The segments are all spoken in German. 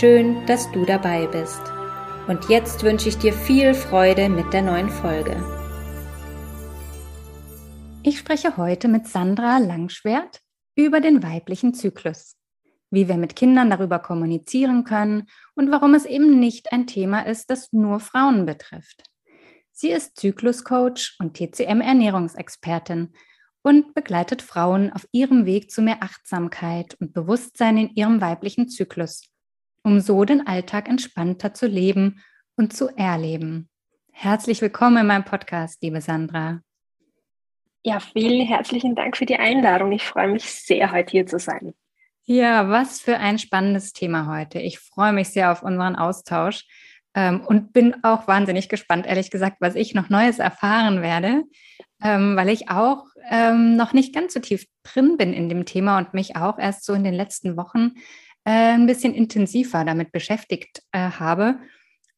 Schön, dass du dabei bist. Und jetzt wünsche ich dir viel Freude mit der neuen Folge. Ich spreche heute mit Sandra Langschwert über den weiblichen Zyklus, wie wir mit Kindern darüber kommunizieren können und warum es eben nicht ein Thema ist, das nur Frauen betrifft. Sie ist Zykluscoach und TCM-Ernährungsexpertin und begleitet Frauen auf ihrem Weg zu mehr Achtsamkeit und Bewusstsein in ihrem weiblichen Zyklus um so den Alltag entspannter zu leben und zu erleben. Herzlich willkommen in meinem Podcast, liebe Sandra. Ja, vielen herzlichen Dank für die Einladung. Ich freue mich sehr, heute hier zu sein. Ja, was für ein spannendes Thema heute. Ich freue mich sehr auf unseren Austausch ähm, und bin auch wahnsinnig gespannt, ehrlich gesagt, was ich noch Neues erfahren werde, ähm, weil ich auch ähm, noch nicht ganz so tief drin bin in dem Thema und mich auch erst so in den letzten Wochen äh, ein bisschen intensiver damit beschäftigt äh, habe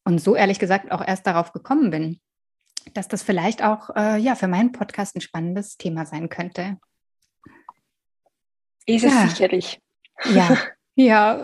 und so ehrlich gesagt auch erst darauf gekommen bin, dass das vielleicht auch äh, ja für meinen Podcast ein spannendes Thema sein könnte. Ist es ja. sicherlich. Ja, ja.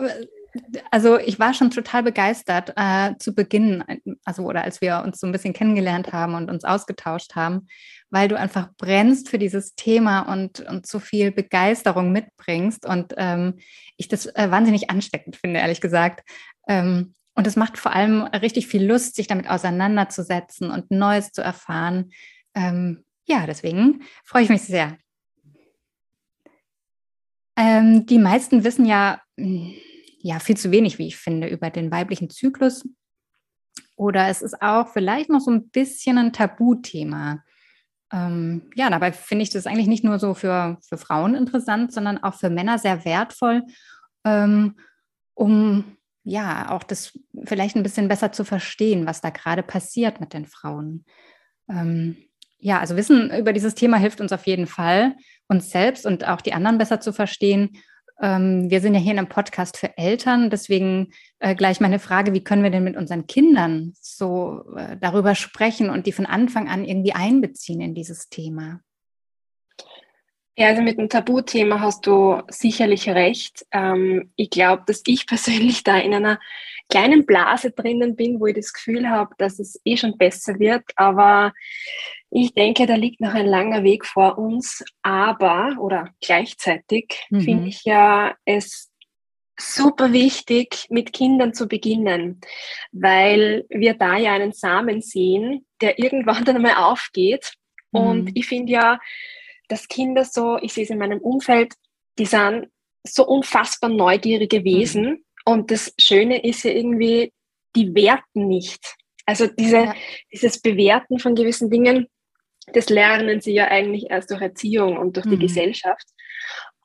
Also ich war schon total begeistert äh, zu Beginn, also oder als wir uns so ein bisschen kennengelernt haben und uns ausgetauscht haben, weil du einfach brennst für dieses Thema und, und so viel Begeisterung mitbringst und ähm, ich das äh, wahnsinnig ansteckend finde, ehrlich gesagt. Ähm, und es macht vor allem richtig viel Lust, sich damit auseinanderzusetzen und Neues zu erfahren. Ähm, ja, deswegen freue ich mich sehr. Ähm, die meisten wissen ja, hm, ja viel zu wenig, wie ich finde, über den weiblichen Zyklus. Oder es ist auch vielleicht noch so ein bisschen ein Tabuthema. Ähm, ja, dabei finde ich das eigentlich nicht nur so für, für Frauen interessant, sondern auch für Männer sehr wertvoll, ähm, um ja auch das vielleicht ein bisschen besser zu verstehen, was da gerade passiert mit den Frauen. Ähm, ja, also Wissen über dieses Thema hilft uns auf jeden Fall, uns selbst und auch die anderen besser zu verstehen ähm, wir sind ja hier in einem Podcast für Eltern, deswegen äh, gleich meine Frage, wie können wir denn mit unseren Kindern so äh, darüber sprechen und die von Anfang an irgendwie einbeziehen in dieses Thema? Ja, also mit dem Tabuthema hast du sicherlich recht. Ähm, ich glaube, dass ich persönlich da in einer kleinen Blase drinnen bin, wo ich das Gefühl habe, dass es eh schon besser wird. Aber ich denke, da liegt noch ein langer Weg vor uns. Aber oder gleichzeitig mhm. finde ich ja es super wichtig, mit Kindern zu beginnen, weil wir da ja einen Samen sehen, der irgendwann dann einmal aufgeht. Mhm. Und ich finde ja, dass Kinder so, ich sehe es in meinem Umfeld, die sind so unfassbar neugierige Wesen. Mhm. Und das Schöne ist ja irgendwie, die werten nicht. Also diese, ja. dieses Bewerten von gewissen Dingen, das lernen sie ja eigentlich erst durch Erziehung und durch mhm. die Gesellschaft.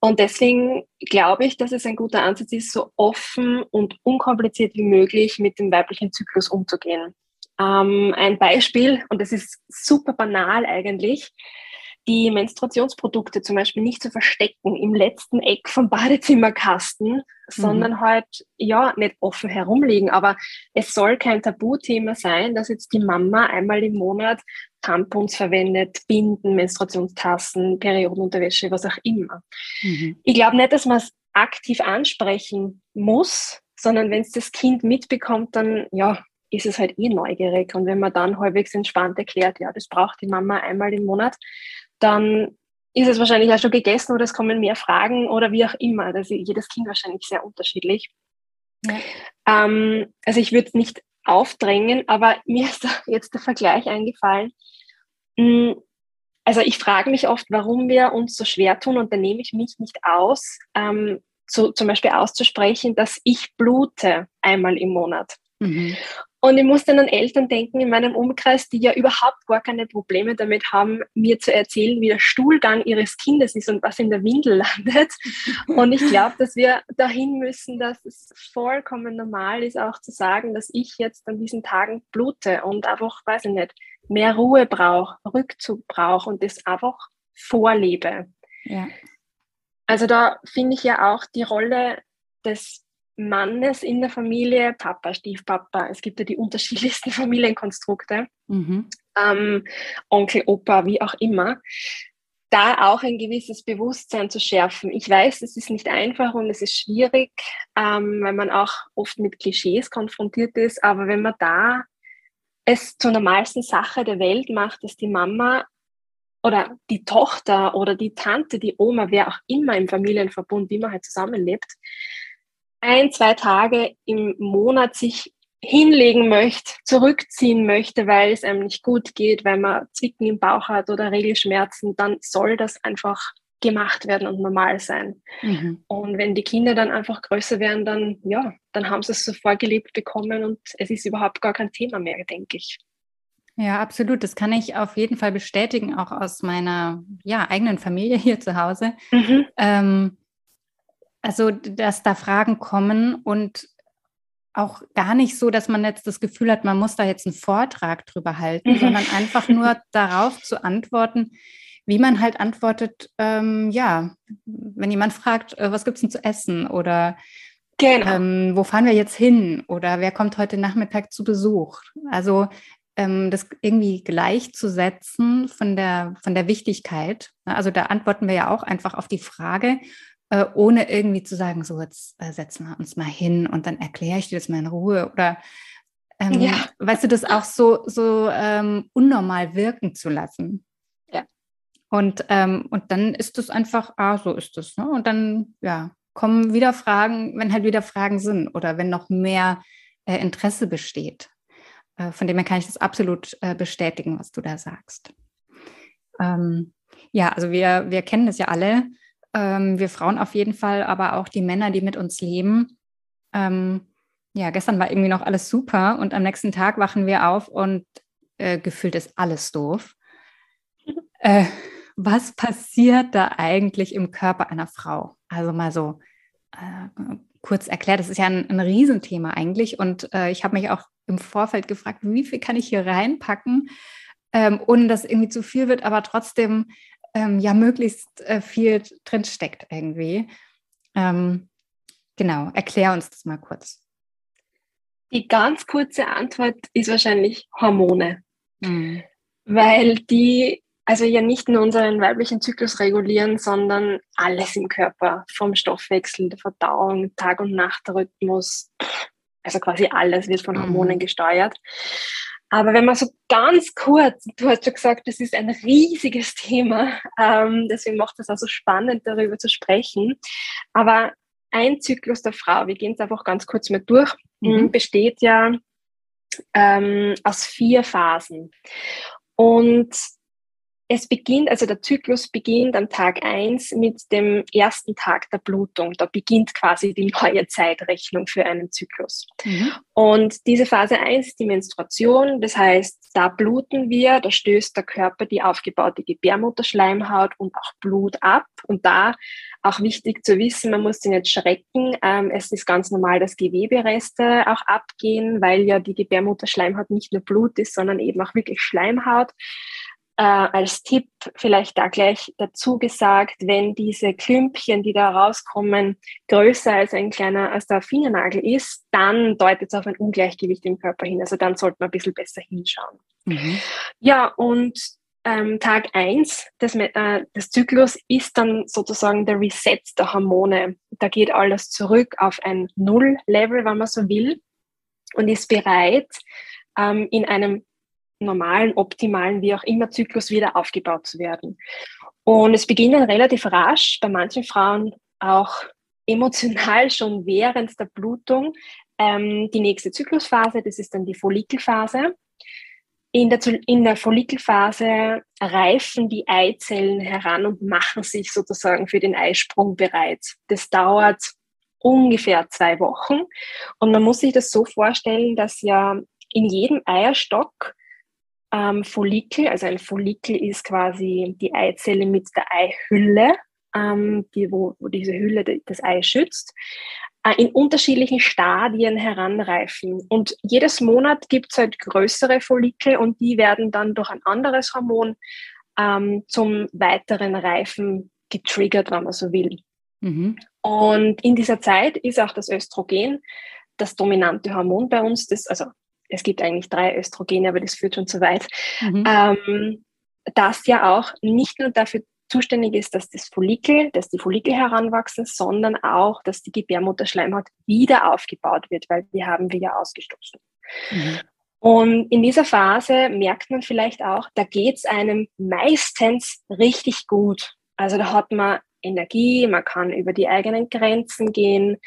Und deswegen glaube ich, dass es ein guter Ansatz ist, so offen und unkompliziert wie möglich mit dem weiblichen Zyklus umzugehen. Ähm, ein Beispiel, und das ist super banal eigentlich, die Menstruationsprodukte zum Beispiel nicht zu verstecken im letzten Eck vom Badezimmerkasten, sondern mhm. halt, ja, nicht offen herumliegen. Aber es soll kein Tabuthema sein, dass jetzt die Mama einmal im Monat Tampons verwendet, Binden, Menstruationstassen, Periodenunterwäsche, was auch immer. Mhm. Ich glaube nicht, dass man es aktiv ansprechen muss, sondern wenn es das Kind mitbekommt, dann, ja, ist es halt eh neugierig. Und wenn man dann halbwegs entspannt erklärt, ja, das braucht die Mama einmal im Monat, dann ist es wahrscheinlich auch schon gegessen oder es kommen mehr Fragen oder wie auch immer. Also jedes Kind wahrscheinlich sehr unterschiedlich. Ja. Ähm, also ich würde es nicht aufdrängen, aber mir ist jetzt der Vergleich eingefallen. Mm, also ich frage mich oft, warum wir uns so schwer tun und da nehme ich mich nicht aus, ähm, zu, zum Beispiel auszusprechen, dass ich blute einmal im Monat. Mhm. Und ich muss dann an Eltern denken in meinem Umkreis, die ja überhaupt gar keine Probleme damit haben, mir zu erzählen, wie der Stuhlgang ihres Kindes ist und was in der Windel landet. Und ich glaube, dass wir dahin müssen, dass es vollkommen normal ist, auch zu sagen, dass ich jetzt an diesen Tagen blute und einfach, weiß ich nicht, mehr Ruhe brauche, Rückzug brauche und das einfach vorlebe. Ja. Also da finde ich ja auch die Rolle des Mannes in der Familie, Papa, Stiefpapa, es gibt ja die unterschiedlichsten Familienkonstrukte, mhm. ähm, Onkel, Opa, wie auch immer, da auch ein gewisses Bewusstsein zu schärfen. Ich weiß, es ist nicht einfach und es ist schwierig, ähm, weil man auch oft mit Klischees konfrontiert ist, aber wenn man da es zur normalsten Sache der Welt macht, dass die Mama oder die Tochter oder die Tante, die Oma, wer auch immer im Familienverbund, wie man halt zusammenlebt, ein, zwei Tage im Monat sich hinlegen möchte, zurückziehen möchte, weil es einem nicht gut geht, weil man Zwicken im Bauch hat oder Regelschmerzen, dann soll das einfach gemacht werden und normal sein. Mhm. Und wenn die Kinder dann einfach größer werden, dann ja, dann haben sie es so vorgelebt bekommen und es ist überhaupt gar kein Thema mehr, denke ich. Ja, absolut. Das kann ich auf jeden Fall bestätigen, auch aus meiner ja, eigenen Familie hier zu Hause. Mhm. Ähm, also, dass da Fragen kommen und auch gar nicht so, dass man jetzt das Gefühl hat, man muss da jetzt einen Vortrag drüber halten, mhm. sondern einfach nur darauf zu antworten, wie man halt antwortet, ähm, ja, wenn jemand fragt, äh, was gibt es denn zu essen oder genau. ähm, wo fahren wir jetzt hin oder wer kommt heute Nachmittag zu Besuch? Also ähm, das irgendwie gleichzusetzen von der, von der Wichtigkeit. Also da antworten wir ja auch einfach auf die Frage, äh, ohne irgendwie zu sagen, so jetzt äh, setzen wir uns mal hin und dann erkläre ich dir das mal in Ruhe oder ähm, ja. weißt du, das auch so, so ähm, unnormal wirken zu lassen. Ja. Und, ähm, und dann ist es einfach, ah, so ist es. Ne? Und dann, ja, kommen wieder Fragen, wenn halt wieder Fragen sind oder wenn noch mehr äh, Interesse besteht. Äh, von dem her kann ich das absolut äh, bestätigen, was du da sagst. Ähm, ja, also wir, wir kennen das ja alle ähm, wir Frauen auf jeden Fall, aber auch die Männer, die mit uns leben. Ähm, ja, gestern war irgendwie noch alles super und am nächsten Tag wachen wir auf und äh, gefühlt ist alles doof. Äh, was passiert da eigentlich im Körper einer Frau? Also mal so äh, kurz erklärt, das ist ja ein, ein Riesenthema eigentlich und äh, ich habe mich auch im Vorfeld gefragt, wie viel kann ich hier reinpacken, ähm, ohne dass irgendwie zu viel wird, aber trotzdem ähm, ja möglichst äh, viel drin steckt irgendwie. Ähm, genau, erklär uns das mal kurz. Die ganz kurze Antwort ist wahrscheinlich Hormone, mhm. weil die also ja nicht nur unseren weiblichen Zyklus regulieren, sondern alles im Körper, vom Stoffwechsel, der Verdauung, Tag- und Nachtrhythmus, also quasi alles wird von Hormonen mhm. gesteuert. Aber wenn man so ganz kurz, du hast schon gesagt, das ist ein riesiges Thema, ähm, deswegen macht es auch so spannend, darüber zu sprechen. Aber ein Zyklus der Frau, wir gehen es einfach ganz kurz mal durch, mhm. besteht ja ähm, aus vier Phasen. Und es beginnt, also der Zyklus beginnt am Tag 1 mit dem ersten Tag der Blutung. Da beginnt quasi die neue Zeitrechnung für einen Zyklus. Mhm. Und diese Phase 1 ist die Menstruation. Das heißt, da bluten wir, da stößt der Körper die aufgebaute Gebärmutterschleimhaut und auch Blut ab. Und da auch wichtig zu wissen, man muss sich nicht schrecken. Ähm, es ist ganz normal, dass Gewebereste auch abgehen, weil ja die Gebärmutterschleimhaut nicht nur Blut ist, sondern eben auch wirklich Schleimhaut. Äh, als Tipp vielleicht da gleich dazu gesagt, wenn diese Klümpchen, die da rauskommen, größer als ein kleiner, als der Fingernagel ist, dann deutet es auf ein Ungleichgewicht im Körper hin. Also dann sollte man ein bisschen besser hinschauen. Mhm. Ja, und ähm, Tag 1 des, äh, des Zyklus ist dann sozusagen der Reset der Hormone. Da geht alles zurück auf ein Null-Level, wenn man so will, und ist bereit, ähm, in einem normalen, optimalen, wie auch immer Zyklus wieder aufgebaut zu werden. Und es beginnt dann relativ rasch, bei manchen Frauen auch emotional schon während der Blutung, ähm, die nächste Zyklusphase, das ist dann die Follikelphase. In der, in der Follikelphase reifen die Eizellen heran und machen sich sozusagen für den Eisprung bereit. Das dauert ungefähr zwei Wochen. Und man muss sich das so vorstellen, dass ja in jedem Eierstock ähm, Follikel, also ein Follikel ist quasi die Eizelle mit der Eihülle, ähm, die, wo, wo diese Hülle das Ei schützt, äh, in unterschiedlichen Stadien heranreifen. Und jedes Monat gibt es halt größere Follikel und die werden dann durch ein anderes Hormon ähm, zum weiteren Reifen getriggert, wenn man so will. Mhm. Und in dieser Zeit ist auch das Östrogen das dominante Hormon bei uns. Das, also es gibt eigentlich drei Östrogene, aber das führt schon zu weit. Mhm. Ähm, das ja auch nicht nur dafür zuständig ist, dass das Follikel, dass die Follikel heranwachsen, sondern auch, dass die Gebärmutterschleimhaut wieder aufgebaut wird, weil die haben wir ja ausgestoßen. Mhm. Und in dieser Phase merkt man vielleicht auch, da geht es einem meistens richtig gut. Also da hat man Energie, man kann über die eigenen Grenzen gehen.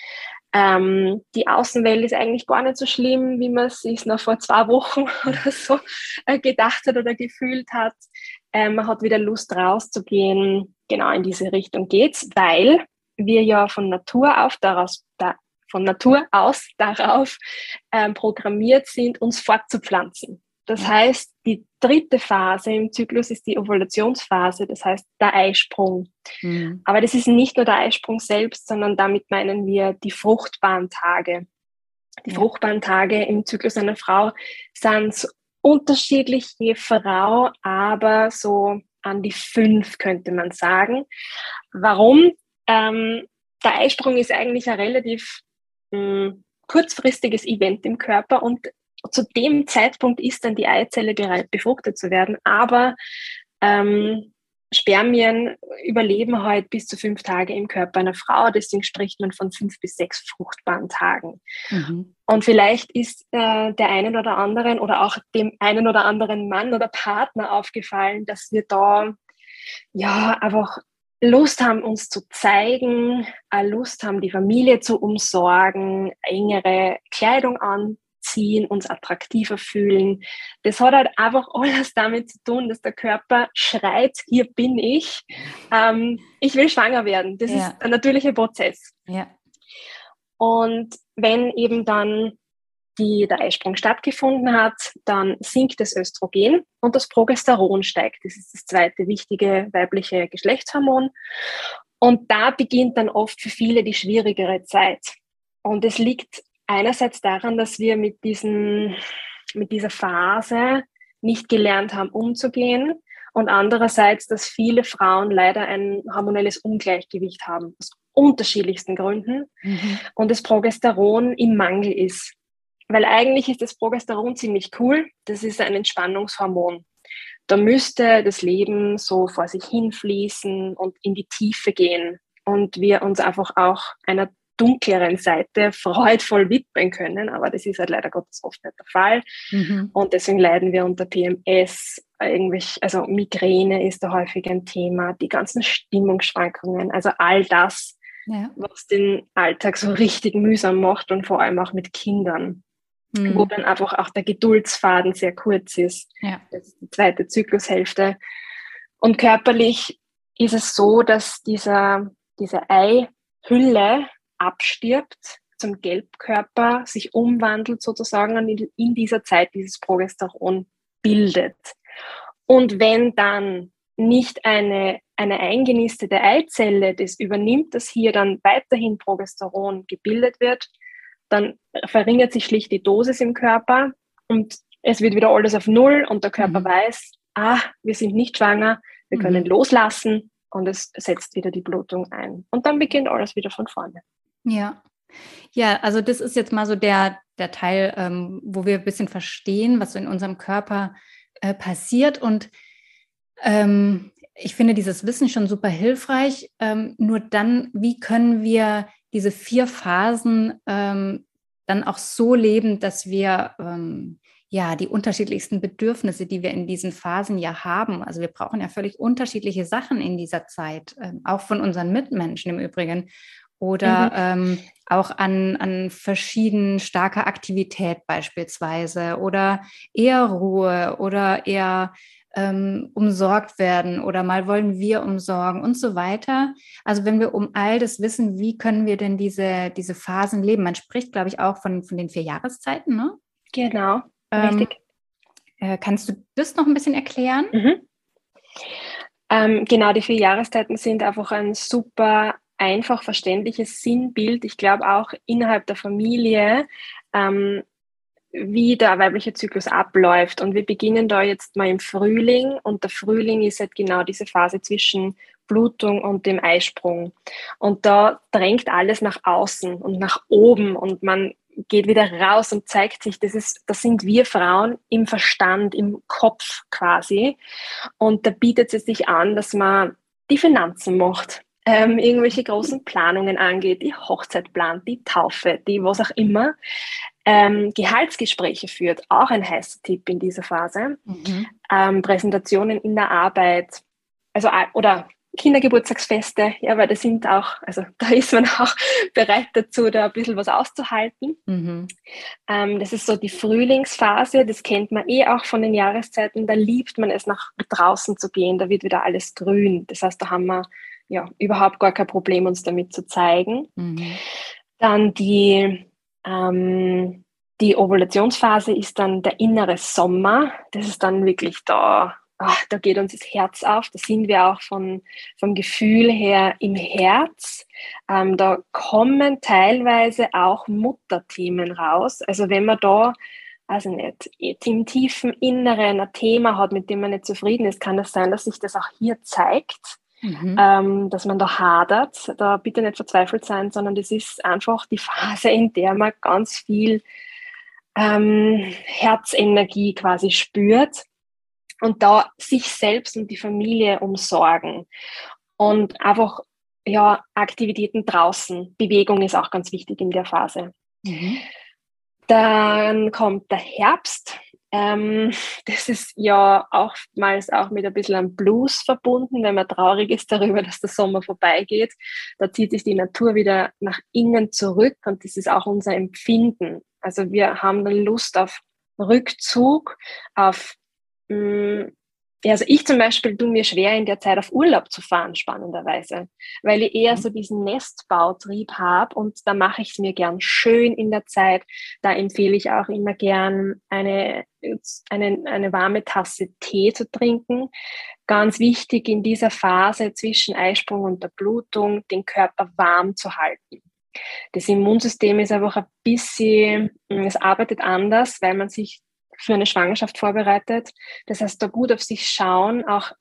Ähm, die Außenwelt ist eigentlich gar nicht so schlimm, wie man es sich noch vor zwei Wochen oder so äh, gedacht hat oder gefühlt hat. Ähm, man hat wieder Lust rauszugehen. Genau in diese Richtung geht's, weil wir ja von Natur auf daraus, da, von Natur aus darauf ähm, programmiert sind, uns fortzupflanzen. Das heißt, die dritte Phase im Zyklus ist die Ovulationsphase, das heißt der Eisprung. Mhm. Aber das ist nicht nur der Eisprung selbst, sondern damit meinen wir die fruchtbaren Tage. Die ja. fruchtbaren Tage im Zyklus einer Frau sind unterschiedlich je Frau, aber so an die fünf könnte man sagen. Warum? Ähm, der Eisprung ist eigentlich ein relativ mh, hm, kurzfristiges Event im Körper und zu dem Zeitpunkt ist dann die Eizelle bereit, befruchtet zu werden. Aber ähm, Spermien überleben halt bis zu fünf Tage im Körper einer Frau. Deswegen spricht man von fünf bis sechs fruchtbaren Tagen. Mhm. Und vielleicht ist äh, der einen oder anderen oder auch dem einen oder anderen Mann oder Partner aufgefallen, dass wir da ja einfach Lust haben, uns zu zeigen, Lust haben, die Familie zu umsorgen, engere Kleidung an anziehen, uns attraktiver fühlen. Das hat halt einfach alles damit zu tun, dass der Körper schreit, hier bin ich, ähm, ich will schwanger werden. Das ja. ist ein natürlicher Prozess. Ja. Und wenn eben dann die, der Eisprung stattgefunden hat, dann sinkt das Östrogen und das Progesteron steigt. Das ist das zweite wichtige weibliche Geschlechtshormon. Und da beginnt dann oft für viele die schwierigere Zeit. Und es liegt einerseits daran, dass wir mit, diesen, mit dieser Phase nicht gelernt haben, umzugehen. Und andererseits, dass viele Frauen leider ein hormonelles Ungleichgewicht haben, aus unterschiedlichsten Gründen. Mhm. Und das Progesteron im Mangel ist. Weil eigentlich ist das Progesteron ziemlich cool. Das ist ein Entspannungshormon. Da müsste das Leben so vor sich hinfließen und in die Tiefe gehen. Und wir uns einfach auch einer dunkleren Seite freudvoll widmen können, aber das ist halt leider Gottes oft nicht der Fall. Mhm. Und deswegen leiden wir unter PMS, irgendwelche, also Migräne ist da häufig ein Thema, die ganzen Stimmungsschwankungen, also all das, ja. was den Alltag so richtig mühsam macht und vor allem auch mit Kindern. Mhm. Wo dann einfach auch der Geduldsfaden sehr kurz ist. Ja. Das ist die zweite Zyklushälfte. Und körperlich ist es so, dass dieser, diese Eihülle abstirbt zum Gelbkörper, sich umwandelt sozusagen und in dieser Zeit dieses Progesteron bildet. Und wenn dann nicht eine, eine eingenistete Eizelle das übernimmt, dass hier dann weiterhin Progesteron gebildet wird, dann verringert sich schlicht die Dosis im Körper und es wird wieder alles auf Null und der Körper mhm. weiß, ah, wir sind nicht schwanger, wir können mhm. loslassen und es setzt wieder die Blutung ein. Und dann beginnt alles wieder von vorne. Ja. Ja, also das ist jetzt mal so der, der Teil, ähm, wo wir ein bisschen verstehen, was so in unserem Körper äh, passiert. Und ähm, ich finde dieses Wissen schon super hilfreich. Ähm, nur dann, wie können wir diese vier Phasen ähm, dann auch so leben, dass wir ähm, ja die unterschiedlichsten Bedürfnisse, die wir in diesen Phasen ja haben. Also wir brauchen ja völlig unterschiedliche Sachen in dieser Zeit, ähm, auch von unseren Mitmenschen im Übrigen oder mhm. ähm, auch an, an verschieden starker Aktivität beispielsweise oder eher Ruhe oder eher ähm, umsorgt werden oder mal wollen wir umsorgen und so weiter. Also wenn wir um all das wissen, wie können wir denn diese, diese Phasen leben? Man spricht, glaube ich, auch von, von den vier Jahreszeiten, ne? Genau. Ähm, Richtig. Äh, kannst du das noch ein bisschen erklären? Mhm. Ähm, genau, die vier Jahreszeiten sind einfach ein super einfach verständliches Sinnbild. Ich glaube auch innerhalb der Familie, ähm, wie der weibliche Zyklus abläuft. Und wir beginnen da jetzt mal im Frühling und der Frühling ist halt genau diese Phase zwischen Blutung und dem Eisprung. Und da drängt alles nach außen und nach oben und man geht wieder raus und zeigt sich, das, ist, das sind wir Frauen im Verstand, im Kopf quasi. Und da bietet es sich an, dass man die Finanzen macht, ähm, irgendwelche großen Planungen angeht, die Hochzeit plant, die Taufe, die was auch immer. Ähm, Gehaltsgespräche führt, auch ein heißer Tipp in dieser Phase. Mhm. Ähm, Präsentationen in der Arbeit, also oder Kindergeburtstagsfeste, ja, weil das sind auch, also da ist man auch bereit dazu, da ein bisschen was auszuhalten. Mhm. Ähm, das ist so die Frühlingsphase, das kennt man eh auch von den Jahreszeiten, da liebt man es, nach draußen zu gehen, da wird wieder alles grün. Das heißt, da haben wir ja überhaupt gar kein Problem, uns damit zu zeigen. Mhm. Dann die, ähm, die Ovulationsphase ist dann der innere Sommer. Das ist dann wirklich da, ach, da geht uns das Herz auf, da sind wir auch von, vom Gefühl her im Herz. Ähm, da kommen teilweise auch Mutterthemen raus. Also wenn man da also nicht, im tiefen Inneren ein Thema hat, mit dem man nicht zufrieden ist, kann es sein, dass sich das auch hier zeigt, mhm. ähm, dass man da hadert. Da bitte nicht verzweifelt sein, sondern das ist einfach die Phase, in der man ganz viel ähm, Herzenergie quasi spürt und da sich selbst und die Familie umsorgen und einfach ja Aktivitäten draußen. Bewegung ist auch ganz wichtig in der Phase. Mhm. Dann kommt der Herbst. Ähm, das ist ja oftmals auch mit ein bisschen einem Blues verbunden, wenn man traurig ist darüber, dass der Sommer vorbeigeht. Da zieht sich die Natur wieder nach innen zurück und das ist auch unser Empfinden. Also wir haben Lust auf Rückzug, auf Mm, ja, also ich zum Beispiel tue mir schwer, in der Zeit auf Urlaub zu fahren, spannenderweise, weil ich eher mhm. so diesen Nestbautrieb habe und da mache ich es mir gern schön in der Zeit. Da empfehle ich auch immer gern eine, eine, eine warme Tasse Tee zu trinken. Ganz wichtig in dieser Phase zwischen Eisprung und der Blutung, den Körper warm zu halten. Das Immunsystem ist einfach ein bisschen, es arbeitet anders, weil man sich für eine Schwangerschaft vorbereitet. Das heißt, da gut auf sich schauen, auch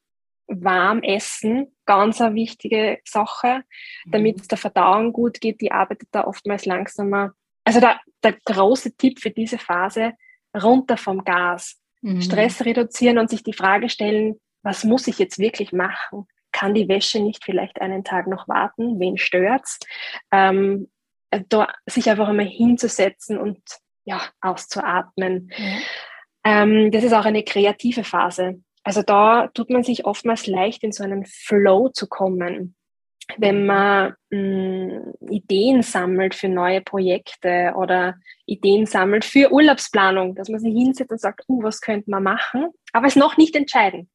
warm essen, ganz eine wichtige Sache, damit mhm. es der Verdauung gut geht. Die arbeitet da oftmals langsamer. Also der, der große Tipp für diese Phase, runter vom Gas. Mhm. Stress reduzieren und sich die Frage stellen, was muss ich jetzt wirklich machen? Kann die Wäsche nicht vielleicht einen Tag noch warten? Wen stört's? Ähm, da sich einfach einmal hinzusetzen und ja, auszuatmen. Ja. Ähm, das ist auch eine kreative Phase. Also da tut man sich oftmals leicht in so einen Flow zu kommen, wenn man mh, mm, Ideen sammelt für neue Projekte oder Ideen sammelt für Urlaubsplanung, dass man sich hinsetzt und sagt, uh, was könnte man machen, aber es noch nicht entscheiden.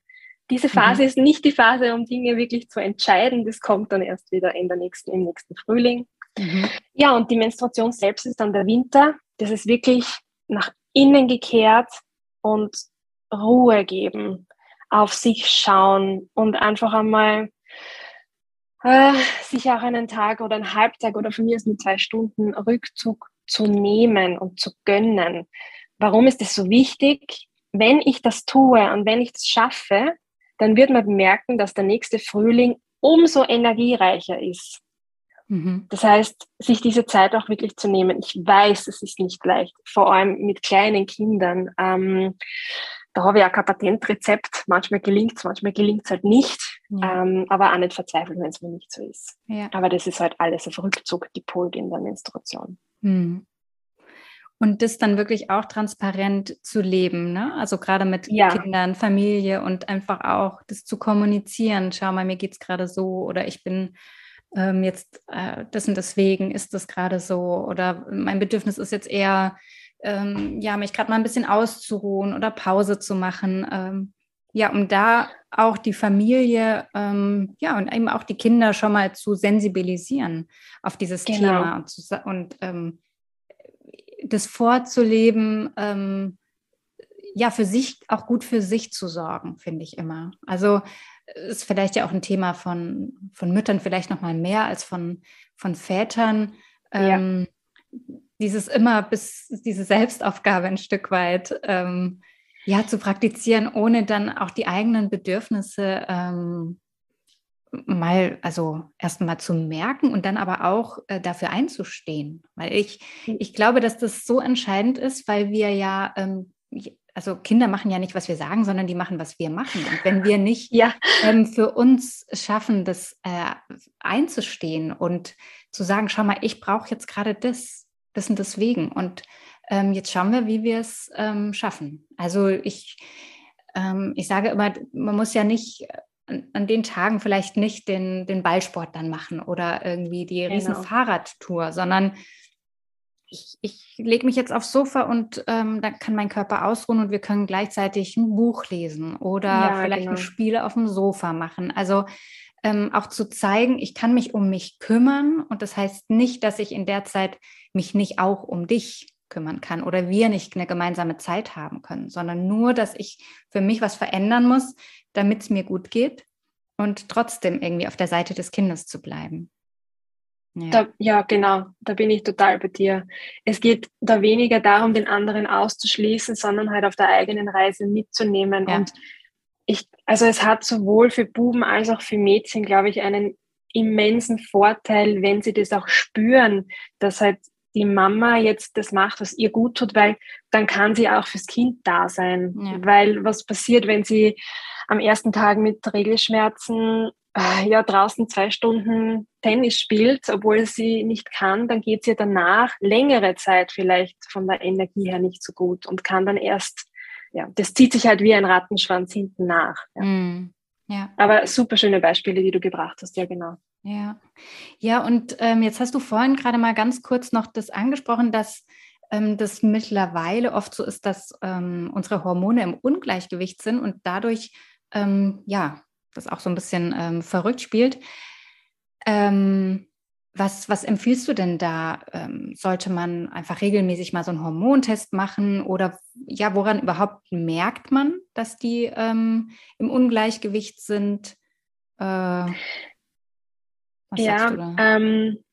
Diese Phase mhm. ist nicht die Phase, um Dinge wirklich zu entscheiden. Das kommt dann erst wieder in der nächsten, im nächsten Frühling. Mhm. Ja, und die Menstruation selbst ist dann der Winter. Das ist wirklich nach innen gekehrt und Ruhe geben, auf sich schauen und einfach einmal äh, sich auch einen Tag oder einen Halbtag oder von mir ist mit zwei Stunden Rückzug zu nehmen und zu gönnen. Warum ist das so wichtig? Wenn ich das tue und wenn ich es schaffe, dann wird man bemerken, dass der nächste Frühling umso energiereicher ist. Mhm. Das heißt, sich diese Zeit auch wirklich zu nehmen. Ich weiß, es ist nicht leicht, vor allem mit kleinen Kindern. Ähm, da habe ich auch kein Patentrezept. Manchmal gelingt es, manchmal gelingt es halt nicht. Ja. Ähm, aber auch nicht verzweifeln, wenn es mir nicht so ist. Ja. Aber das ist halt alles auf Rückzug gepolt in der Menstruation. Mhm. Und das dann wirklich auch transparent zu leben, ne? Also gerade mit ja. Kindern, Familie und einfach auch das zu kommunizieren. Schau mal, mir geht es gerade so oder ich bin ähm, jetzt äh, das und deswegen ist das gerade so oder mein Bedürfnis ist jetzt eher, ähm, ja, mich gerade mal ein bisschen auszuruhen oder Pause zu machen. Ähm, ja, um da auch die Familie, ähm, ja, und eben auch die Kinder schon mal zu sensibilisieren auf dieses genau. Thema und, zu, und ähm, das vorzuleben, ähm, ja, für sich auch gut für sich zu sorgen, finde ich immer. Also ist vielleicht ja auch ein Thema von, von Müttern vielleicht noch mal mehr als von, von Vätern. Ähm, Dieses immer bis diese Selbstaufgabe ein Stück weit ähm, ja zu praktizieren, ohne dann auch die eigenen Bedürfnisse ähm, mal, also erstmal zu merken und dann aber auch äh, dafür einzustehen. Weil ich, hm. ich glaube, dass das so entscheidend ist, weil wir ja ähm, also Kinder machen ja nicht, was wir sagen, sondern die machen, was wir machen. Und wenn wir nicht ja. ähm, für uns schaffen, das äh, einzustehen und zu sagen, schau mal, ich brauche jetzt gerade das, das und deswegen. Und ähm, jetzt schauen wir, wie wir es ähm, schaffen. Also ich, ähm, ich sage immer, man muss ja nicht an, an, den Tagen vielleicht nicht den, den Ballsport dann machen oder irgendwie die genau. riesen Fahrradtour, sondern ich, ich lege mich jetzt aufs Sofa und ähm, dann kann mein Körper ausruhen und wir können gleichzeitig ein Buch lesen oder ja, vielleicht genau. ein Spiel auf dem Sofa machen. Also ähm, auch zu zeigen, ich kann mich um mich kümmern und das heißt nicht, dass ich in der Zeit mich nicht auch um dich kümmern kann oder wir nicht eine gemeinsame Zeit haben können, sondern nur, dass ich für mich was verändern muss, damit es mir gut geht und trotzdem irgendwie auf der Seite des Kindes zu bleiben. Ja. Da, ja, genau, da bin ich total bei dir. Es geht da weniger darum, den anderen auszuschließen, sondern halt auf der eigenen Reise mitzunehmen. Ja. Und ich, also es hat sowohl für Buben als auch für Mädchen, glaube ich, einen immensen Vorteil, wenn sie das auch spüren, dass halt die Mama jetzt das macht, was ihr gut tut, weil dann kann sie auch fürs Kind da sein. Ja. Weil was passiert, wenn sie am ersten Tag mit Regelschmerzen äh, ja draußen zwei Stunden Tennis spielt, obwohl sie nicht kann, dann geht sie danach längere Zeit vielleicht von der Energie her nicht so gut und kann dann erst, ja, das zieht sich halt wie ein Rattenschwanz hinten nach. Ja. Mm, ja. Aber super schöne Beispiele, die du gebracht hast, ja genau. Ja, ja und ähm, jetzt hast du vorhin gerade mal ganz kurz noch das angesprochen, dass ähm, das mittlerweile oft so ist, dass ähm, unsere Hormone im Ungleichgewicht sind und dadurch ähm, ja das auch so ein bisschen ähm, verrückt spielt. Ähm, was, was empfiehlst du denn da? Sollte man einfach regelmäßig mal so einen Hormontest machen oder ja, woran überhaupt merkt man, dass die im Ungleichgewicht sind? Äh, ja, ähm,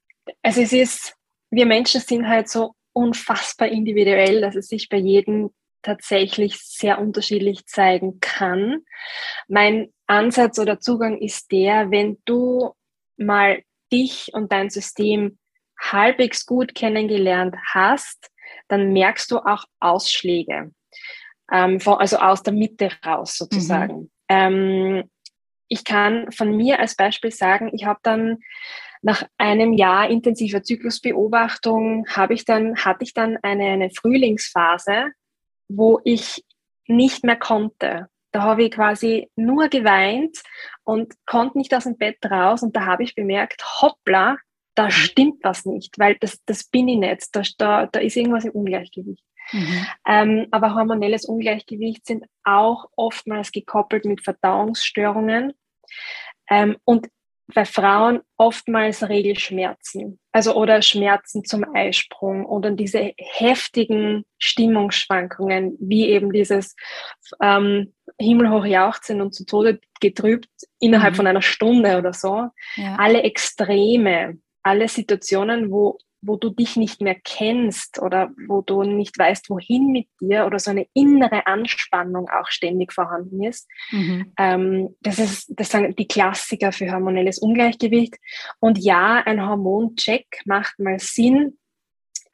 also es ist, wir Menschen sind halt so unfassbar individuell, dass es sich bei jedem tatsächlich sehr unterschiedlich zeigen kann. Mein Ansatz oder Zugang ist der, wenn du mal dich und dein System halbwegs gut kennengelernt hast, dann merkst du auch Ausschläge, ähm, von, also aus der Mitte raus sozusagen. Mhm. Ähm, ich kann von mir als Beispiel sagen, ich habe dann nach einem Jahr intensiver Zyklusbeobachtung habe ich dann, hatte ich dann eine, eine Frühlingsphase, wo ich nicht mehr konnte. Da habe ich quasi nur geweint und konnte nicht aus dem Bett raus. Und da habe ich bemerkt, hoppla, da stimmt was nicht, weil das, das bin ich nicht. Da, da, da ist irgendwas im Ungleichgewicht. Mhm. Ähm, aber hormonelles Ungleichgewicht sind auch oftmals gekoppelt mit Verdauungsstörungen. Ähm, und bei Frauen oftmals Regelschmerzen, also oder Schmerzen zum Eisprung oder diese heftigen Stimmungsschwankungen, wie eben dieses ähm, himmelhoch jauchzen und zu Tode getrübt innerhalb mhm. von einer Stunde oder so. Ja. Alle Extreme, alle Situationen, wo wo du dich nicht mehr kennst oder wo du nicht weißt, wohin mit dir oder so eine innere Anspannung auch ständig vorhanden ist. Mhm. Ähm, das, ist das sind die Klassiker für hormonelles Ungleichgewicht. Und ja, ein Hormoncheck macht mal Sinn.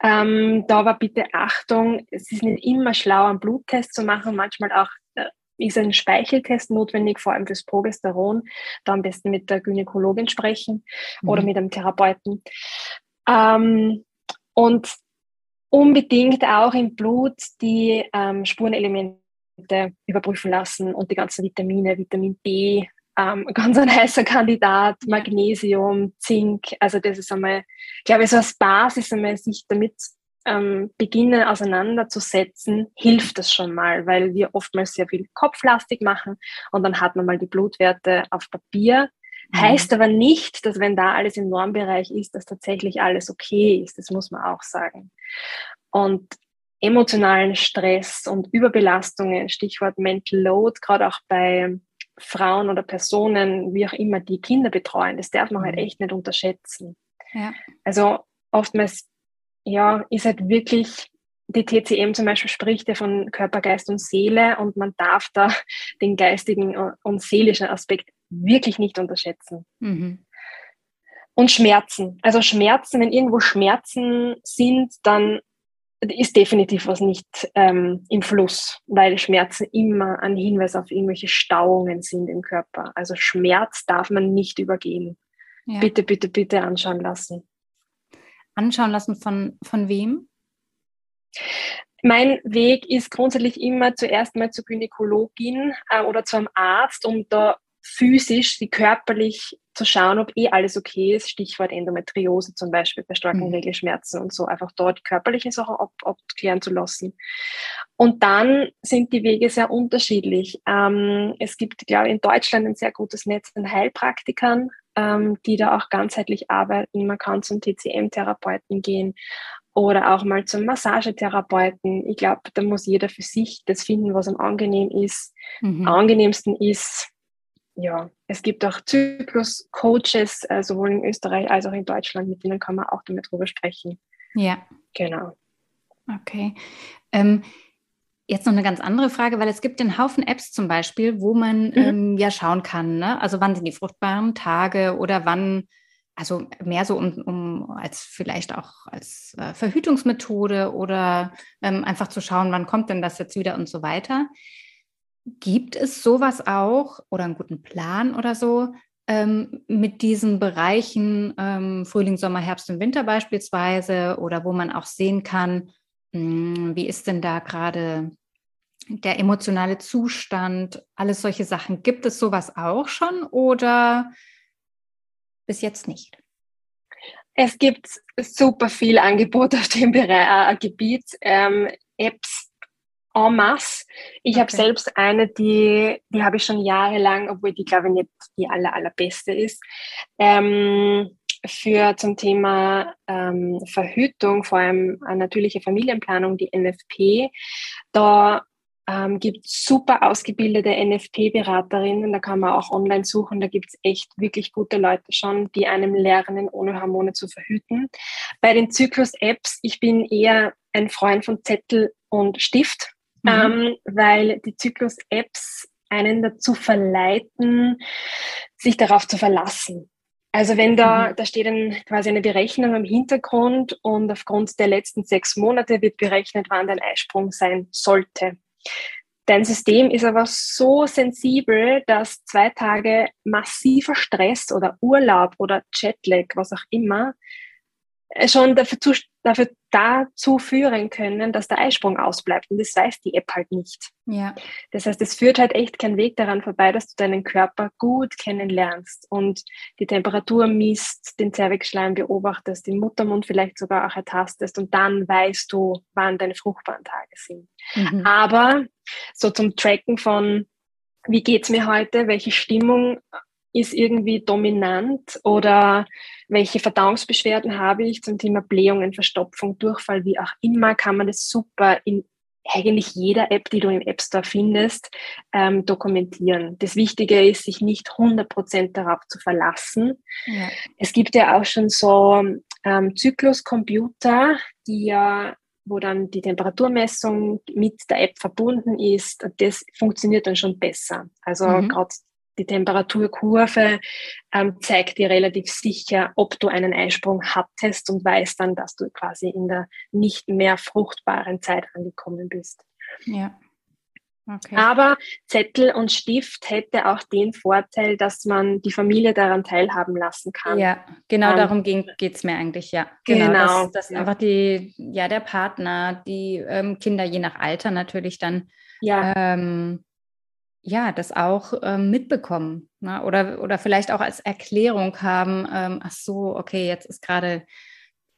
Ähm, da aber bitte Achtung, es ist nicht immer schlau, einen Bluttest zu machen, manchmal auch äh, ist ein Speicheltest notwendig, vor allem fürs Progesteron. Da am besten mit der Gynäkologin sprechen mhm. oder mit einem Therapeuten. Ähm, und unbedingt auch im Blut die ähm, Spurenelemente überprüfen lassen und die ganzen Vitamine, Vitamin B, ähm, ganz ein heißer Kandidat, Magnesium, Zink. Also das ist einmal, ich glaube, so als Basis einmal sich damit ähm, beginnen auseinanderzusetzen, hilft das schon mal, weil wir oftmals sehr viel kopflastig machen und dann hat man mal die Blutwerte auf Papier. Heißt aber nicht, dass wenn da alles im Normbereich ist, dass tatsächlich alles okay ist. Das muss man auch sagen. Und emotionalen Stress und Überbelastungen, Stichwort Mental Load, gerade auch bei Frauen oder Personen, wie auch immer, die Kinder betreuen, das darf man halt mhm. echt nicht unterschätzen. Ja. Also oftmals, ja, ist halt wirklich, die TCM zum Beispiel spricht ja von Körper, Geist und Seele und man darf da den geistigen und seelischen Aspekt wirklich nicht unterschätzen. Mhm. Und Schmerzen. Also Schmerzen, wenn irgendwo Schmerzen sind, dann ist definitiv was nicht ähm, im Fluss, weil Schmerzen immer ein Hinweis auf irgendwelche Stauungen sind im Körper. Also Schmerz darf man nicht übergehen. Ja. Bitte, bitte, bitte anschauen lassen. Anschauen lassen von, von wem? Mein Weg ist grundsätzlich immer zuerst mal zur Gynäkologin äh, oder zum Arzt, um da physisch, wie körperlich zu schauen, ob eh alles okay ist. Stichwort Endometriose zum Beispiel bei starken mhm. Regelschmerzen und so, einfach dort die körperlichen Sachen ab, abklären zu lassen. Und dann sind die Wege sehr unterschiedlich. Ähm, es gibt, glaube ich, in Deutschland ein sehr gutes Netz an Heilpraktikern, ähm, die da auch ganzheitlich arbeiten. Man kann zum TCM-Therapeuten gehen oder auch mal zum Massagetherapeuten. Ich glaube, da muss jeder für sich das finden, was am angenehm ist. Mhm. Am angenehmsten ist, ja, es gibt auch Zyklus-Coaches, äh, sowohl in Österreich als auch in Deutschland, mit denen kann man auch damit drüber sprechen. Ja. Genau. Okay. Ähm, jetzt noch eine ganz andere Frage, weil es gibt einen Haufen Apps zum Beispiel, wo man mhm. ähm, ja schauen kann, ne? also wann sind die fruchtbaren Tage oder wann, also mehr so um, um als vielleicht auch als äh, Verhütungsmethode oder ähm, einfach zu schauen, wann kommt denn das jetzt wieder und so weiter. Gibt es sowas auch oder einen guten Plan oder so ähm, mit diesen Bereichen ähm, Frühling, Sommer, Herbst und Winter beispielsweise oder wo man auch sehen kann, mh, hm, wie ist denn da gerade der emotionale Zustand, alles solche Sachen. Gibt es sowas auch schon oder bis jetzt nicht? Es gibt super viel Angebot auf dem Bereich, äh, Gebiet. Ähm, Apps en masse. Ich okay. habe selbst eine, die, die habe ich schon jahrelang, obwohl die, glaube ich, nicht die aller, allerbeste ist. Ähm, für zum Thema ähm, Verhütung, vor allem natürliche Familienplanung, die NFP. Da ähm, gibt es super ausgebildete NFP-Beraterinnen, da kann man auch online suchen, da gibt es echt wirklich gute Leute schon, die einem lernen, ohne Hormone zu verhüten. Bei den Zyklus-Apps, ich bin eher ein Freund von Zettel und Stift mhm. ähm, weil die Zyklus-Apps einen dazu verleiten, sich darauf zu verlassen. Also wenn da, mhm. da steht dann quasi eine Berechnung im Hintergrund und aufgrund der letzten sechs Monate wird berechnet, wann dein Eisprung sein sollte. Dein System ist aber so sensibel, dass zwei Tage massiver Stress oder Urlaub oder Jetlag, was auch immer, schon dafür, zu, dafür dazu führen können, dass der Eisprung ausbleibt. Und das weiß die App halt nicht. Ja. Das heißt, es führt halt echt kein Weg daran vorbei, dass du deinen Körper gut kennenlernst und die Temperatur misst, den Zervixschleim beobachtest, den Muttermund vielleicht sogar auch ertastest und dann weißt du, wann deine fruchtbaren Tage sind. Mhm. Aber so zum Tracken von, wie geht's mir heute, welche Stimmung ist irgendwie dominant oder welche Verdauungsbeschwerden habe ich zum Thema Blähungen, Verstopfung, Durchfall, wie auch immer, kann man das super in eigentlich jeder App, die du im App Store findest, ähm, dokumentieren. Das Wichtige ist, sich nicht 100% darauf zu verlassen. Ja. Es gibt ja auch schon so ähm, Zykluscomputer, die ja wo dann die Temperaturmessung mit der App verbunden ist, das funktioniert dann schon besser. Also mhm. gerade die Temperaturkurve ähm, zeigt dir relativ sicher, ob du einen Eisprung hattest und weißt dann, dass du quasi in der nicht mehr fruchtbaren Zeit angekommen bist. Ja. Okay. Aber Zettel und Stift hätte auch den Vorteil, dass man die Familie daran teilhaben lassen kann. Ja, genau um, darum geht es mir eigentlich, ja. Genau, genau dass, dass ja. einfach die, ja, der Partner, die ähm, Kinder je nach Alter natürlich dann ja. ähm, ja, das auch ähm, mitbekommen ne? oder, oder vielleicht auch als Erklärung haben, ähm, ach so, okay, jetzt ist gerade,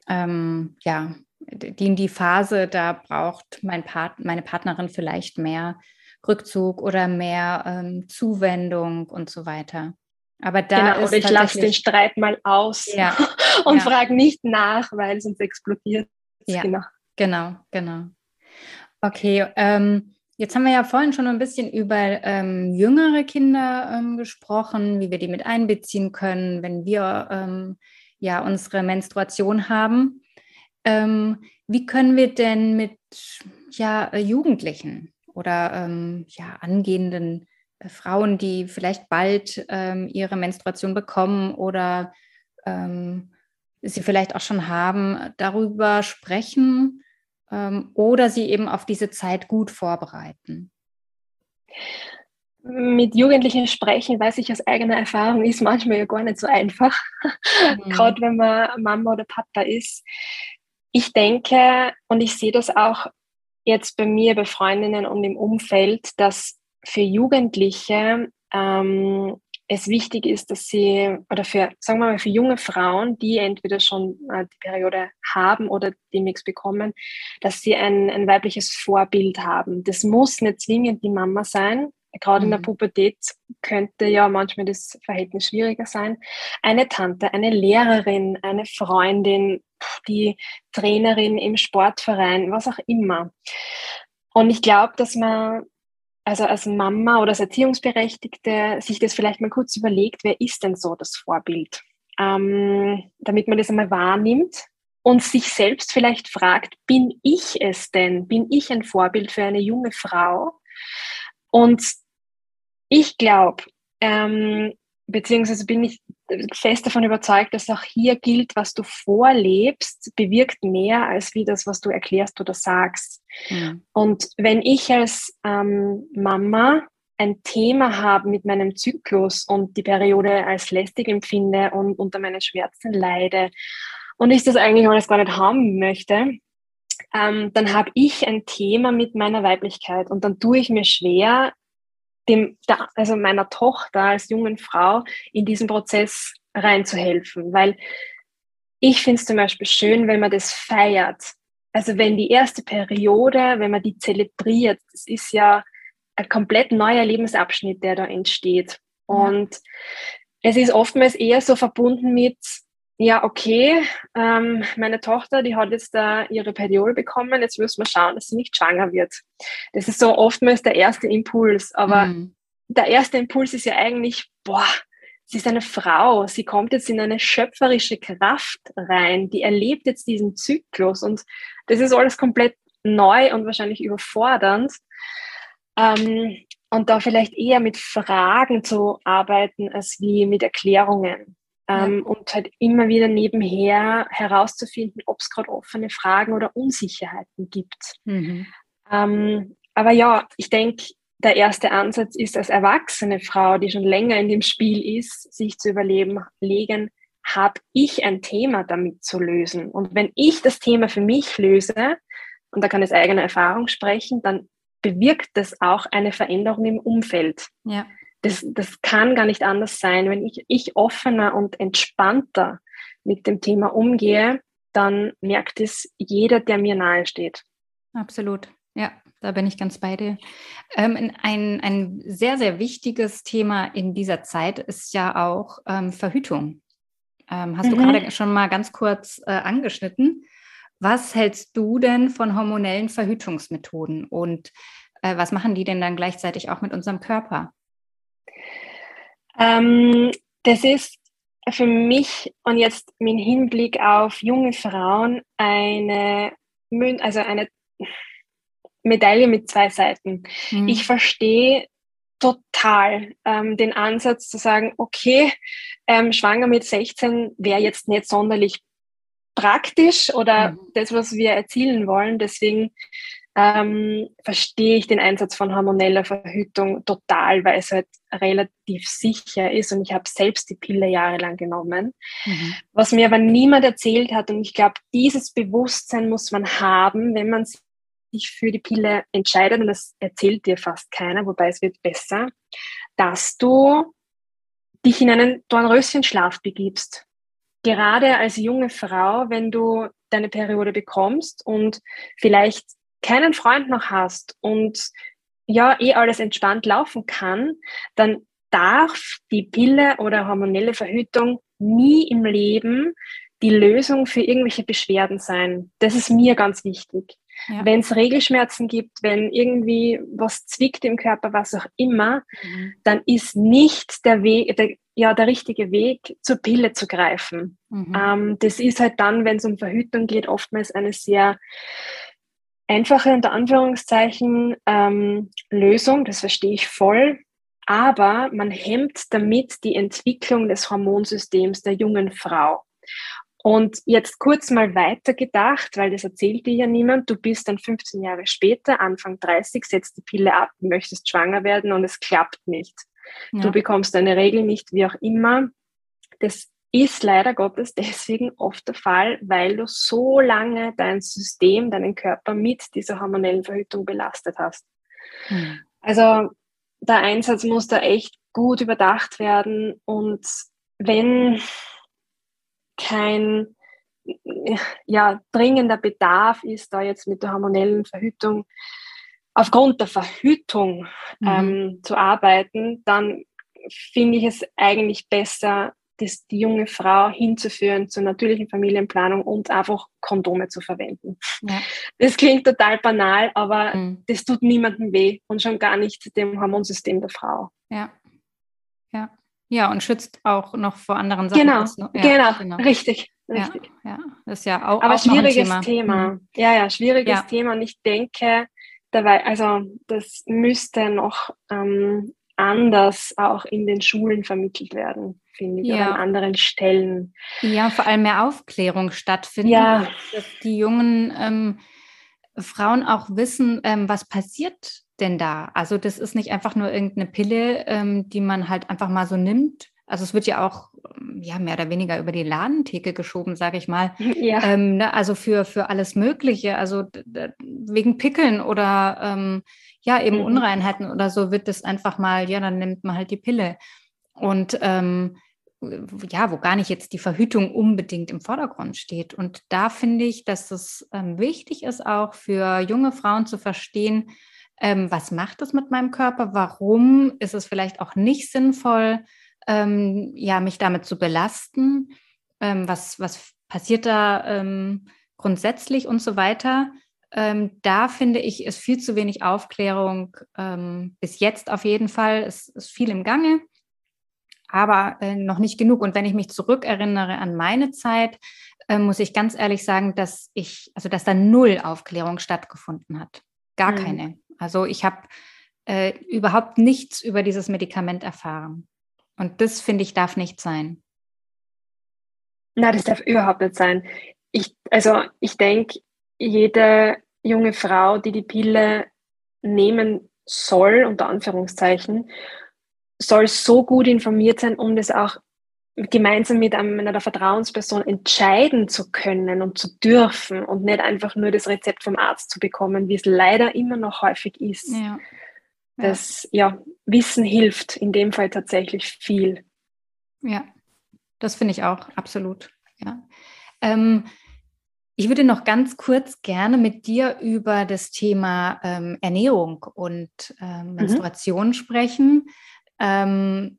ähm, ja, die in die Phase, da braucht mein Part meine Partnerin vielleicht mehr Rückzug oder mehr ähm, Zuwendung und so weiter. Aber da genau, ist ich lasse den Streit mal aus ja, und ja. frage nicht nach, weil sonst explodiert es. Ja, genau, genau. genau. Okay, ähm, jetzt haben wir ja vorhin schon ein bisschen über ähm, jüngere Kinder ähm, gesprochen, wie wir die mit einbeziehen können, wenn wir ähm, ja unsere Menstruation haben. Ähm, wie können wir denn mit ja, Jugendlichen oder ähm, ja, angehenden äh, Frauen, die vielleicht bald ihre Menstruation bekommen oder sie vielleicht auch schon haben, darüber sprechen? Ähm, oder sie eben auf diese Zeit gut vorbereiten? Mit Jugendlichen sprechen, weiß ich aus eigener Erfahrung, ist manchmal ja gar nicht so einfach, mhm. gerade wenn man Mama oder Papa ist. Ich denke, und ich sehe das auch jetzt bei mir, bei Freundinnen und im Umfeld, dass für Jugendliche ähm, es wichtig ist, dass sie, oder für, sagen wir mal, für junge Frauen, die entweder schon äh, die Periode haben oder demnächst bekommen, dass sie ein, ein weibliches Vorbild haben. Das muss nicht zwingend die Mama sein. Gerade mhm. in der mhm. Pubertät könnte ja manchmal das Verhältnis schwieriger sein. Eine Tante, eine Lehrerin, eine Freundin, die Trainerin im Sportverein, was auch immer. Und ich glaube, dass man also als Mama oder als Erziehungsberechtigte sich das vielleicht mal kurz überlegt, wer ist denn so das Vorbild? Ähm, damit man das einmal wahrnimmt und sich selbst vielleicht fragt, bin ich es denn? Bin ich ein Vorbild für eine junge Frau? Und ich glaube, ähm, beziehungsweise bin ich fest davon überzeugt, dass auch hier gilt, was du vorlebst, bewirkt mehr als wie das, was du erklärst oder sagst. Mhm. Und wenn ich als ähm, Mama ein Thema habe mit meinem Zyklus und die Periode als lästig empfinde und unter meinen Schmerzen leide und ich das eigentlich alles gar nicht haben möchte, ähm, dann habe ich ein Thema mit meiner Weiblichkeit und dann tue ich mir schwer, dem, also meiner Tochter als jungen Frau in diesen Prozess reinzuhelfen. Weil ich finde es zum Beispiel schön, wenn man das feiert. Also wenn die erste Periode, wenn man die zelebriert, das ist ja ein komplett neuer Lebensabschnitt, der da entsteht. Und ja. es ist oftmals eher so verbunden mit, ja, okay, ähm, meine Tochter, die hat jetzt da ihre Periode bekommen, jetzt müssen wir schauen, dass sie nicht schwanger wird. Das ist so oftmals der erste Impuls, aber mhm. der erste Impuls ist ja eigentlich, boah, sie ist eine Frau, sie kommt jetzt in eine schöpferische Kraft rein, die erlebt jetzt diesen Zyklus. Und das ist alles komplett neu und wahrscheinlich überfordernd. Ähm, und da vielleicht eher mit Fragen zu arbeiten, als wie mit Erklärungen ähm, und halt immer wieder nebenher herauszufinden, ob es gerade offene Fragen oder Unsicherheiten gibt. Mhm. Ähm, aber ja, ich denke, der erste Ansatz ist als erwachsene Frau, die schon länger in dem Spiel ist, sich zu überlegen, habe ich ein Thema damit zu lösen? Und wenn ich das Thema für mich löse, und da kann es eigene Erfahrung sprechen, dann bewirkt das auch eine Veränderung im Umfeld. Ja das, das kann gar nicht anders sein. Wenn ich, ich offener und entspannter mit dem Thema umgehe, dann merkt es jeder, der mir nahe steht. Absolut. Ja, da bin ich ganz bei dir. Ähm, ein, ein sehr, sehr wichtiges Thema in dieser Zeit ist ja auch ähm, Verhütung. Ähm, hast mhm. du gerade schon mal ganz kurz äh, angeschnitten. Was hältst du denn von hormonellen Verhütungsmethoden und äh, was machen die denn dann gleichzeitig auch mit unserem Körper? Ähm, das ist für mich und jetzt mit Hinblick auf junge Frauen eine, also eine Medaille mit zwei Seiten. Mhm. Ich verstehe total ähm, den Ansatz zu sagen, okay, ähm, schwanger mit 16 wäre jetzt nicht sonderlich praktisch oder mhm. das, was wir erzielen wollen. Deswegen ähm, verstehe ich den Einsatz von hormoneller Verhütung total, weil es halt relativ sicher ist und ich habe selbst die Pille jahrelang genommen. Mhm. Was mir aber niemand erzählt hat und ich glaube, dieses Bewusstsein muss man haben, wenn man sich für die Pille entscheidet und das erzählt dir fast keiner, wobei es wird besser, dass du dich in einen Dornröschenschlaf begibst. Gerade als junge Frau, wenn du deine Periode bekommst und vielleicht keinen Freund noch hast und ja, eh alles entspannt laufen kann, dann darf die Pille oder hormonelle Verhütung nie im Leben die Lösung für irgendwelche Beschwerden sein. Das ist mir ganz wichtig. Ja. Wenn es Regelschmerzen gibt, wenn irgendwie was zwickt im Körper, was auch immer, mhm. dann ist nicht der Weg, der, ja, der richtige Weg, zur Pille zu greifen. Mhm. Ähm, das ist halt dann, wenn es um Verhütung geht, oftmals eine sehr einfache, unter Anführungszeichen, ähm, Lösung. Das verstehe ich voll. Aber man hemmt damit die Entwicklung des Hormonsystems der jungen Frau. Und jetzt kurz mal weitergedacht, weil das erzählt dir ja niemand. Du bist dann 15 Jahre später, Anfang 30, setzt die Pille ab, möchtest schwanger werden und es klappt nicht. Ja. Du bekommst deine Regel nicht, wie auch immer. Das ist leider Gottes deswegen oft der Fall, weil du so lange dein System, deinen Körper mit dieser hormonellen Verhütung belastet hast. Mhm. Also der Einsatz muss da echt gut überdacht werden und wenn kein ja, dringender Bedarf ist, da jetzt mit der hormonellen Verhütung aufgrund der Verhütung mhm. ähm, zu arbeiten, dann finde ich es eigentlich besser, das, die junge Frau hinzuführen zur natürlichen Familienplanung und einfach Kondome zu verwenden. Ja. Das klingt total banal, aber mhm. das tut niemandem weh und schon gar nicht dem Hormonsystem der Frau. Ja. Ja. Ja, und schützt auch noch vor anderen Sachen. Genau, ja, genau, genau, richtig. richtig. Ja, ja, das ist ja auch, Aber auch schwieriges Thema. Thema. Mhm. Ja, ja, schwieriges ja. Thema. Und ich denke, dabei, also das müsste noch ähm, anders auch in den Schulen vermittelt werden, finde ich, ja. oder an anderen Stellen. Ja, vor allem mehr Aufklärung stattfindet, ja. dass die jungen ähm, Frauen auch wissen, ähm, was passiert denn da? Also das ist nicht einfach nur irgendeine Pille, ähm, die man halt einfach mal so nimmt. Also es wird ja auch ähm, ja mehr oder weniger über die Ladentheke geschoben, sage ich mal. Ja. Ähm, ne? Also für, für alles Mögliche, also wegen Pickeln oder ähm, ja eben mhm. Unreinheiten oder so wird das einfach mal, ja, dann nimmt man halt die Pille. Und ähm, ja, wo gar nicht jetzt die Verhütung unbedingt im Vordergrund steht. Und da finde ich, dass es ähm, wichtig ist, auch für junge Frauen zu verstehen, ähm, was macht es mit meinem Körper, warum ist es vielleicht auch nicht sinnvoll, ähm, ja, mich damit zu belasten, ähm, was, was passiert da ähm, grundsätzlich und so weiter. Ähm, da finde ich, ist viel zu wenig Aufklärung ähm, bis jetzt auf jeden Fall. Es ist viel im Gange, aber äh, noch nicht genug. Und wenn ich mich zurückerinnere an meine Zeit, äh, muss ich ganz ehrlich sagen, dass ich, also dass da null Aufklärung stattgefunden hat. Gar mhm. keine. Also ich habe äh, überhaupt nichts über dieses Medikament erfahren. Und das, finde ich, darf nicht sein. Na, das darf überhaupt nicht sein. Ich, also ich denke, jede junge Frau, die die Pille nehmen soll, unter Anführungszeichen, soll so gut informiert sein, um das auch gemeinsam mit einer Vertrauensperson entscheiden zu können und zu dürfen und nicht einfach nur das Rezept vom Arzt zu bekommen, wie es leider immer noch häufig ist. Ja. Das ja, Wissen hilft in dem Fall tatsächlich viel. Ja, das finde ich auch, absolut. Ja. Ähm, ich würde noch ganz kurz gerne mit dir über das Thema ähm, Ernährung und ähm, Menstruation mhm. sprechen. Ähm,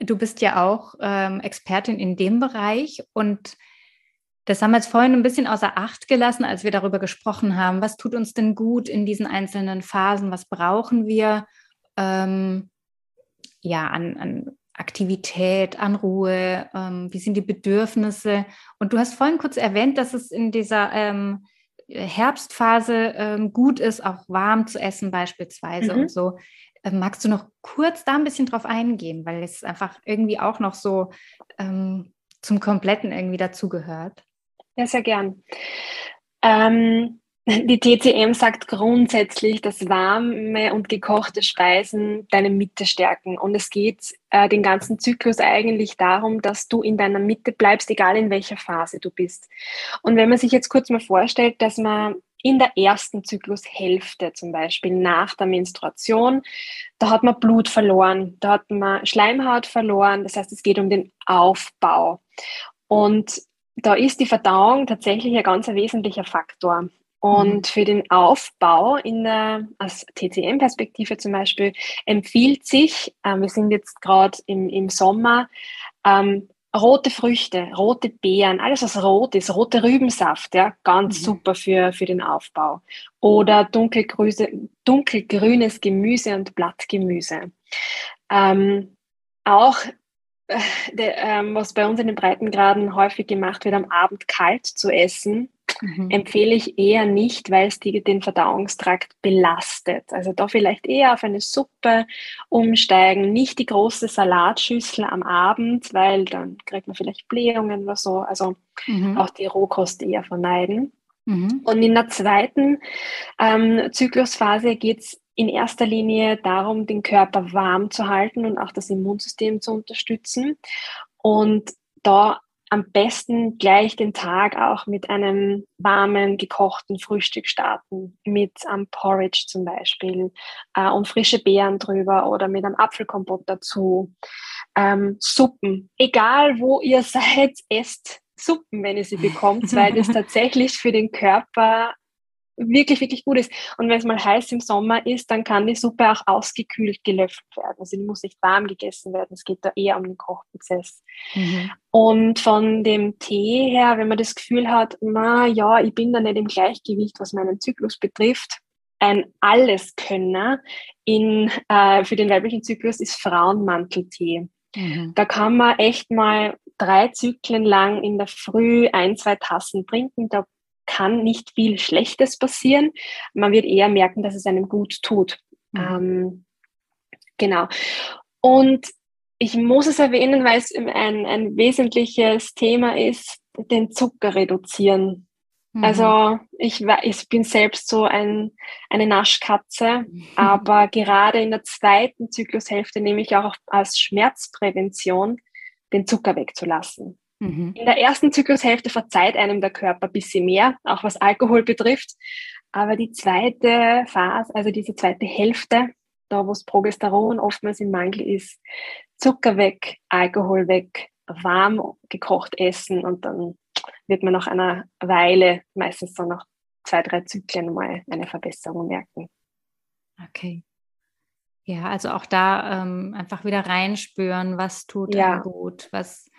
du bist ja auch ähm, Expertin in dem Bereich und das haben wir jetzt vorhin ein bisschen außer Acht gelassen, als wir darüber gesprochen haben. Was tut uns denn gut in diesen einzelnen Phasen? Was brauchen wir ähm, ja an, an, Aktivität, an Ruhe? Ähm, wie sind die Bedürfnisse? Und du hast vorhin kurz erwähnt, dass es in dieser ähm, Herbstphase ähm, gut ist, auch warm zu essen beispielsweise mhm. und so. Äh, magst du noch kurz da ein bisschen drauf eingehen, weil es einfach irgendwie auch noch so ähm, zum Kompletten irgendwie dazugehört? Ja, sehr gern. Ähm, die TCM sagt grundsätzlich, dass warme und gekochte Speisen deine Mitte stärken. Und es geht äh, den ganzen Zyklus eigentlich darum, dass du in deiner Mitte bleibst, egal in welcher Phase du bist. Und wenn man sich jetzt kurz mal vorstellt, dass man in der ersten Zyklushälfte zum Beispiel nach der Menstruation, da hat man Blut verloren, da hat man Schleimhaut verloren, das heißt, es geht um den Aufbau. Und da ist die Verdauung tatsächlich ein ganz wesentlicher Faktor. Und mhm. für den Aufbau in der, aus TCM-Perspektive zum Beispiel empfiehlt sich, äh, wir sind jetzt gerade im, im Sommer, ähm, rote Früchte, rote Beeren, alles was rot ist, rote Rübensaft, ja, ganz mhm. super für, für den Aufbau. Oder dunkelgrüne, dunkelgrünes Gemüse und Blattgemüse. Ähm, auch äh, de, ähm, was bei uns in den Breitengraden häufig gemacht wird, am Abend kalt zu essen, mhm. empfehle ich eher nicht, weil es die, den Verdauungstrakt belastet. Also da vielleicht eher auf eine Suppe umsteigen, nicht die große Salatschüssel am Abend, weil dann kriegt man vielleicht Blähungen oder so. Also mhm. auch die Rohkost eher vermeiden. Mhm. Und in der zweiten ähm, Zyklusphase geht es in erster Linie darum, den Körper warm zu halten und auch das Immunsystem zu unterstützen. Und da am besten gleich den Tag auch mit einem warmen, gekochten Frühstück starten, mit einem Porridge zum Beispiel äh, und frische Beeren drüber oder mit einem Apfelkompott dazu. Ähm, Suppen, egal wo ihr seid, esst Suppen, wenn ihr sie bekommt, weil das tatsächlich für den Körper wirklich, wirklich gut ist. Und wenn es mal heiß im Sommer ist, dann kann die Suppe auch ausgekühlt gelöffelt werden. Also die muss nicht warm gegessen werden. Es geht da eher um den Kochprozess. Mhm. Und von dem Tee her, wenn man das Gefühl hat, na ja, ich bin da nicht im Gleichgewicht, was meinen Zyklus betrifft, ein Alleskönner in, äh, für den weiblichen Zyklus ist Frauenmanteltee. Mhm. Da kann man echt mal drei Zyklen lang in der Früh ein, zwei Tassen trinken. Da kann nicht viel Schlechtes passieren. Man wird eher merken, dass es einem gut tut. Mhm. Ähm, genau. Und ich muss es erwähnen, weil es ein, ein wesentliches Thema ist, den Zucker reduzieren. Mhm. Also ich, ich bin selbst so ein, eine Naschkatze, mhm. aber gerade in der zweiten Zyklushälfte nehme ich auch als Schmerzprävention den Zucker wegzulassen. Mhm. In der ersten Zyklushälfte verzeiht einem der Körper ein bisschen mehr, auch was Alkohol betrifft. Aber die zweite Phase, also diese zweite Hälfte, da wo das Progesteron oftmals im Mangel ist, Zucker weg, Alkohol weg, warm gekocht essen und dann wird man nach einer Weile, meistens so nach zwei, drei Zyklen mal eine Verbesserung merken. Okay. Ja, also auch da ähm, einfach wieder reinspüren, was tut ja. gut, was,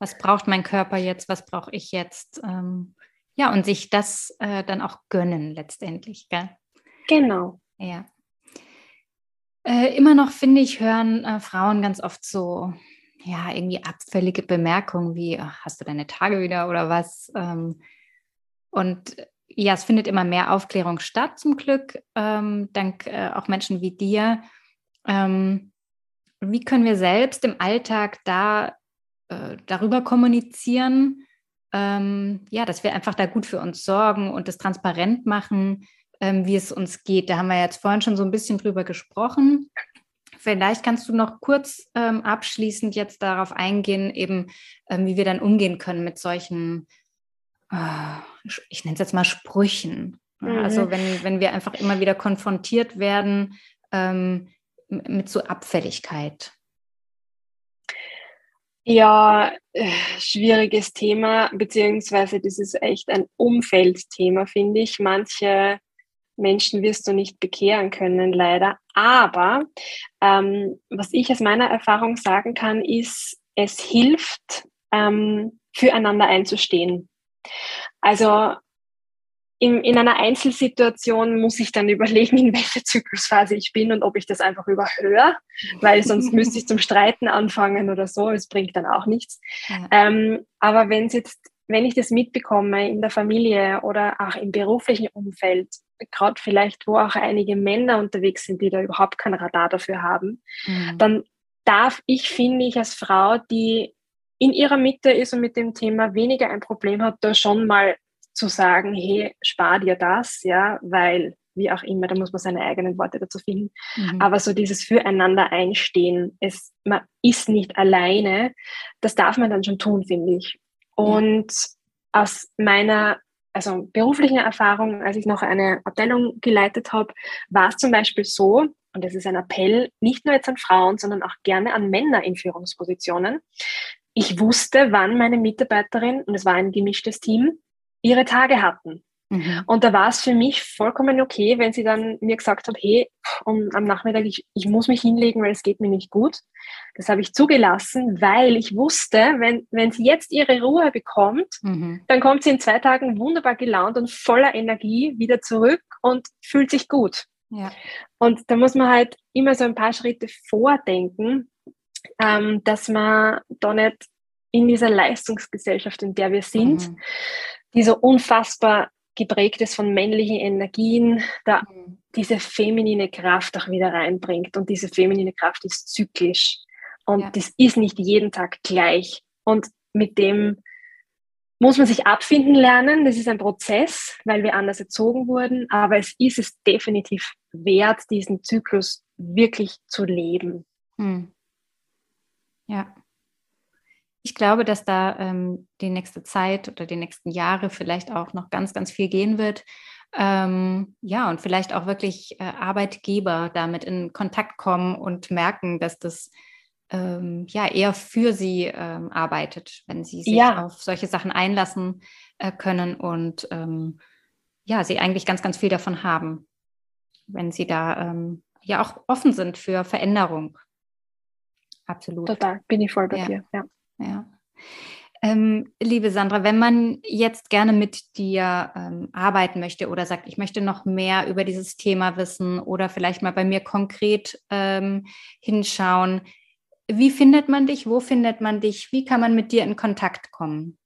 was braucht mein Körper jetzt, was brauche ich jetzt. Ähm, ja, und sich das äh, dann auch gönnen letztendlich. Gell? Genau. Ja. Äh, immer noch, finde ich, hören äh, Frauen ganz oft so, ja, irgendwie abfällige Bemerkungen wie, ach, hast du deine Tage wieder oder was? Ähm, und ja, es findet immer mehr Aufklärung statt, zum Glück, ähm, dank äh, auch Menschen wie dir. Ähm, wie können wir selbst im Alltag da äh, darüber kommunizieren, ähm, ja, dass wir einfach da gut für uns sorgen und das transparent machen, ähm, wie es uns geht. Da haben wir jetzt vorhin schon so ein bisschen drüber gesprochen. Vielleicht kannst du noch kurz ähm, abschließend jetzt darauf eingehen, eben ähm, wie wir dann umgehen können mit solchen, äh, ich nenne es jetzt mal Sprüchen. Mhm. Also wenn, wenn wir einfach immer wieder konfrontiert werden ähm, mit so Abfälligkeit. Ja, äh, schwieriges Thema, beziehungsweise das ist echt ein Umfeldthema, finde ich. Manche Menschen wirst du nicht bekehren können, leider. Aber ähm, was ich aus meiner Erfahrung sagen kann, ist, es hilft, ähm, füreinander einzustehen. Also in, in einer Einzelsituation muss ich dann überlegen, in welcher Zyklusphase ich bin und ob ich das einfach überhöre, weil sonst müsste ich zum Streiten anfangen oder so. Es bringt dann auch nichts. Ja. Ähm, aber wenn es jetzt, wenn ich das mitbekomme in der Familie oder auch im beruflichen Umfeld, gerade vielleicht, wo auch einige Männer unterwegs sind, die da überhaupt kein Radar dafür haben, mhm. dann darf ich, finde ich, als Frau, die in ihrer Mitte ist und mit dem Thema weniger ein Problem hat, da schon mal zu sagen, hey, spar dir das, ja, weil wie auch immer, da muss man seine eigenen Worte dazu finden. Mhm. Aber so dieses Füreinander einstehen, es, man ist nicht alleine, das darf man dann schon tun, finde ich. Und ja. aus meiner also beruflichen Erfahrung, als ich noch eine Abteilung geleitet habe, war es zum Beispiel so, und das ist ein Appell, nicht nur jetzt an Frauen, sondern auch gerne an Männer in Führungspositionen. Ich wusste, wann meine Mitarbeiterin, und es war ein gemischtes Team, ihre Tage hatten. Mhm. Und da war es für mich vollkommen okay, wenn sie dann mir gesagt hat, hey, um, am Nachmittag, ich, ich muss mich hinlegen, weil es geht mir nicht gut. Das habe ich zugelassen, weil ich wusste, wenn, wenn sie jetzt ihre Ruhe bekommt, mhm. dann kommt sie in zwei Tagen wunderbar gelaunt und voller Energie wieder zurück und fühlt sich gut. Ja. Und da muss man halt immer so ein paar Schritte vordenken, ähm, dass man da nicht in dieser Leistungsgesellschaft, in der wir sind, mhm. Die so unfassbar geprägt ist von männlichen Energien, da mhm. diese feminine Kraft auch wieder reinbringt. Und diese feminine Kraft ist zyklisch. Und ja. das ist nicht jeden Tag gleich. Und mit dem muss man sich abfinden lernen. Das ist ein Prozess, weil wir anders erzogen wurden. Aber es ist es definitiv wert, diesen Zyklus wirklich zu leben. Hm. Ja. Ich glaube, dass da ähm, die nächste Zeit oder die nächsten Jahre vielleicht auch noch ganz, ganz viel gehen wird. Ähm, ja, und vielleicht auch wirklich äh, Arbeitgeber damit in Kontakt kommen und merken, dass das ähm, ja eher für sie ähm, arbeitet, wenn sie sich ja. auf solche Sachen einlassen äh, können und ähm, ja, sie eigentlich ganz, ganz viel davon haben, wenn sie da ähm, ja auch offen sind für Veränderung. Absolut. Total, bin ich voll bei ja. dir. Ja. Ja. Ähm, liebe Sandra, wenn man jetzt gerne mit dir ähm, arbeiten möchte oder sagt, ich möchte noch mehr über dieses Thema wissen oder vielleicht mal bei mir konkret ähm, hinschauen, wie findet man dich? Wo findet man dich? Wie kann man mit dir in Kontakt kommen?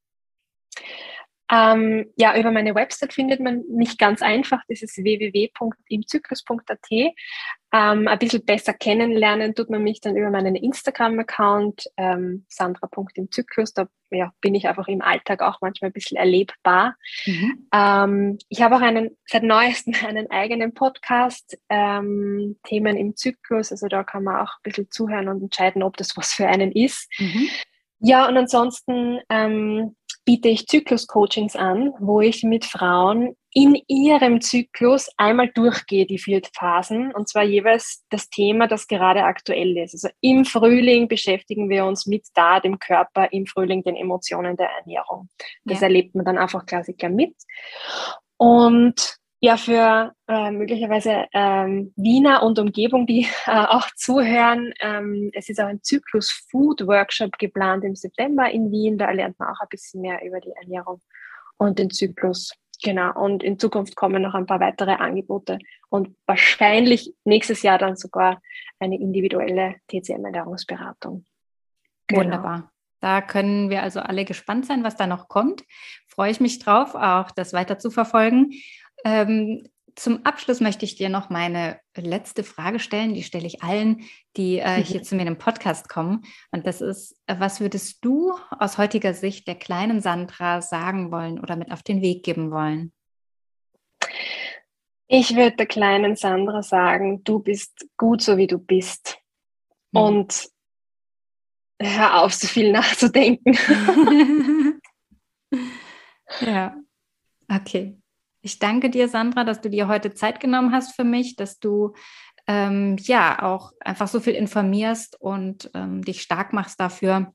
Ähm, ja, über meine Website findet man mich ganz einfach. Das ist www.imzyklus.at. Ähm, ein bisschen besser kennenlernen tut man mich dann über meinen Instagram-Account ähm, sandra.imzyklus. Da ja, bin ich einfach im Alltag auch manchmal ein bisschen erlebbar. Mhm. Ähm, ich habe auch einen, seit neuestem einen eigenen Podcast, ähm, Themen im Zyklus. Also da kann man auch ein bisschen zuhören und entscheiden, ob das was für einen ist. Mhm. Ja, und ansonsten ähm, biete ich Zyklus-Coachings an, wo ich mit Frauen in ihrem Zyklus einmal durchgehe, die vier Phasen, und zwar jeweils das Thema, das gerade aktuell ist. Also im Frühling beschäftigen wir uns mit da, dem Körper, im Frühling den Emotionen der Ernährung. Das ja. erlebt man dann einfach Klassiker mit. Und ja für äh, möglicherweise ähm, Wiener und Umgebung, die äh, auch zuhören. Ähm, es ist auch ein Zyklus Food Workshop geplant im September in Wien. Da lernt man auch ein bisschen mehr über die Ernährung und den Zyklus. Genau. Und in Zukunft kommen noch ein paar weitere Angebote und wahrscheinlich nächstes Jahr dann sogar eine individuelle TCM-Ernährungsberatung. Genau. Wunderbar. Da können wir also alle gespannt sein, was da noch kommt. Freue ich mich drauf, auch das weiter zu verfolgen. Ähm, zum Abschluss möchte ich dir noch meine letzte Frage stellen. Die stelle ich allen, die äh, hier zu mir im Podcast kommen. Und das ist, was würdest du aus heutiger Sicht der kleinen Sandra sagen wollen oder mit auf den Weg geben wollen? Ich würde der kleinen Sandra sagen, du bist gut so, wie du bist. Mhm. Und hör auf, so viel nachzudenken. ja, okay. Ich danke dir, Sandra, dass du dir heute Zeit genommen hast für mich, dass du ähm, ja auch einfach so viel informierst und ähm, dich stark machst dafür,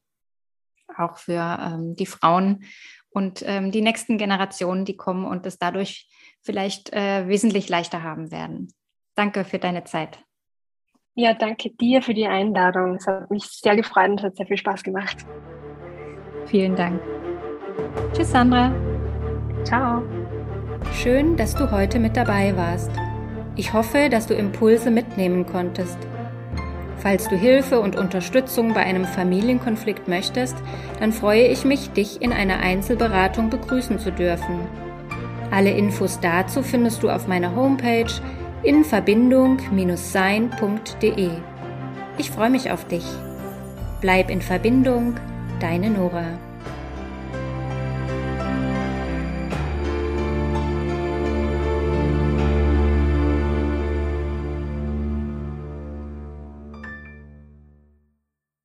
auch für ähm, die Frauen und ähm, die nächsten Generationen, die kommen und es dadurch vielleicht äh, wesentlich leichter haben werden. Danke für deine Zeit. Ja, danke dir für die Einladung. Es hat mich sehr gefreut und hat sehr viel Spaß gemacht. Vielen Dank. Tschüss, Sandra. Ciao. Schön, dass du heute mit dabei warst. Ich hoffe, dass du Impulse mitnehmen konntest. Falls du Hilfe und Unterstützung bei einem Familienkonflikt möchtest, dann freue ich mich, dich in einer Einzelberatung begrüßen zu dürfen. Alle Infos dazu findest du auf meiner Homepage in verbindung-sein.de. Ich freue mich auf dich. Bleib in Verbindung, deine Nora.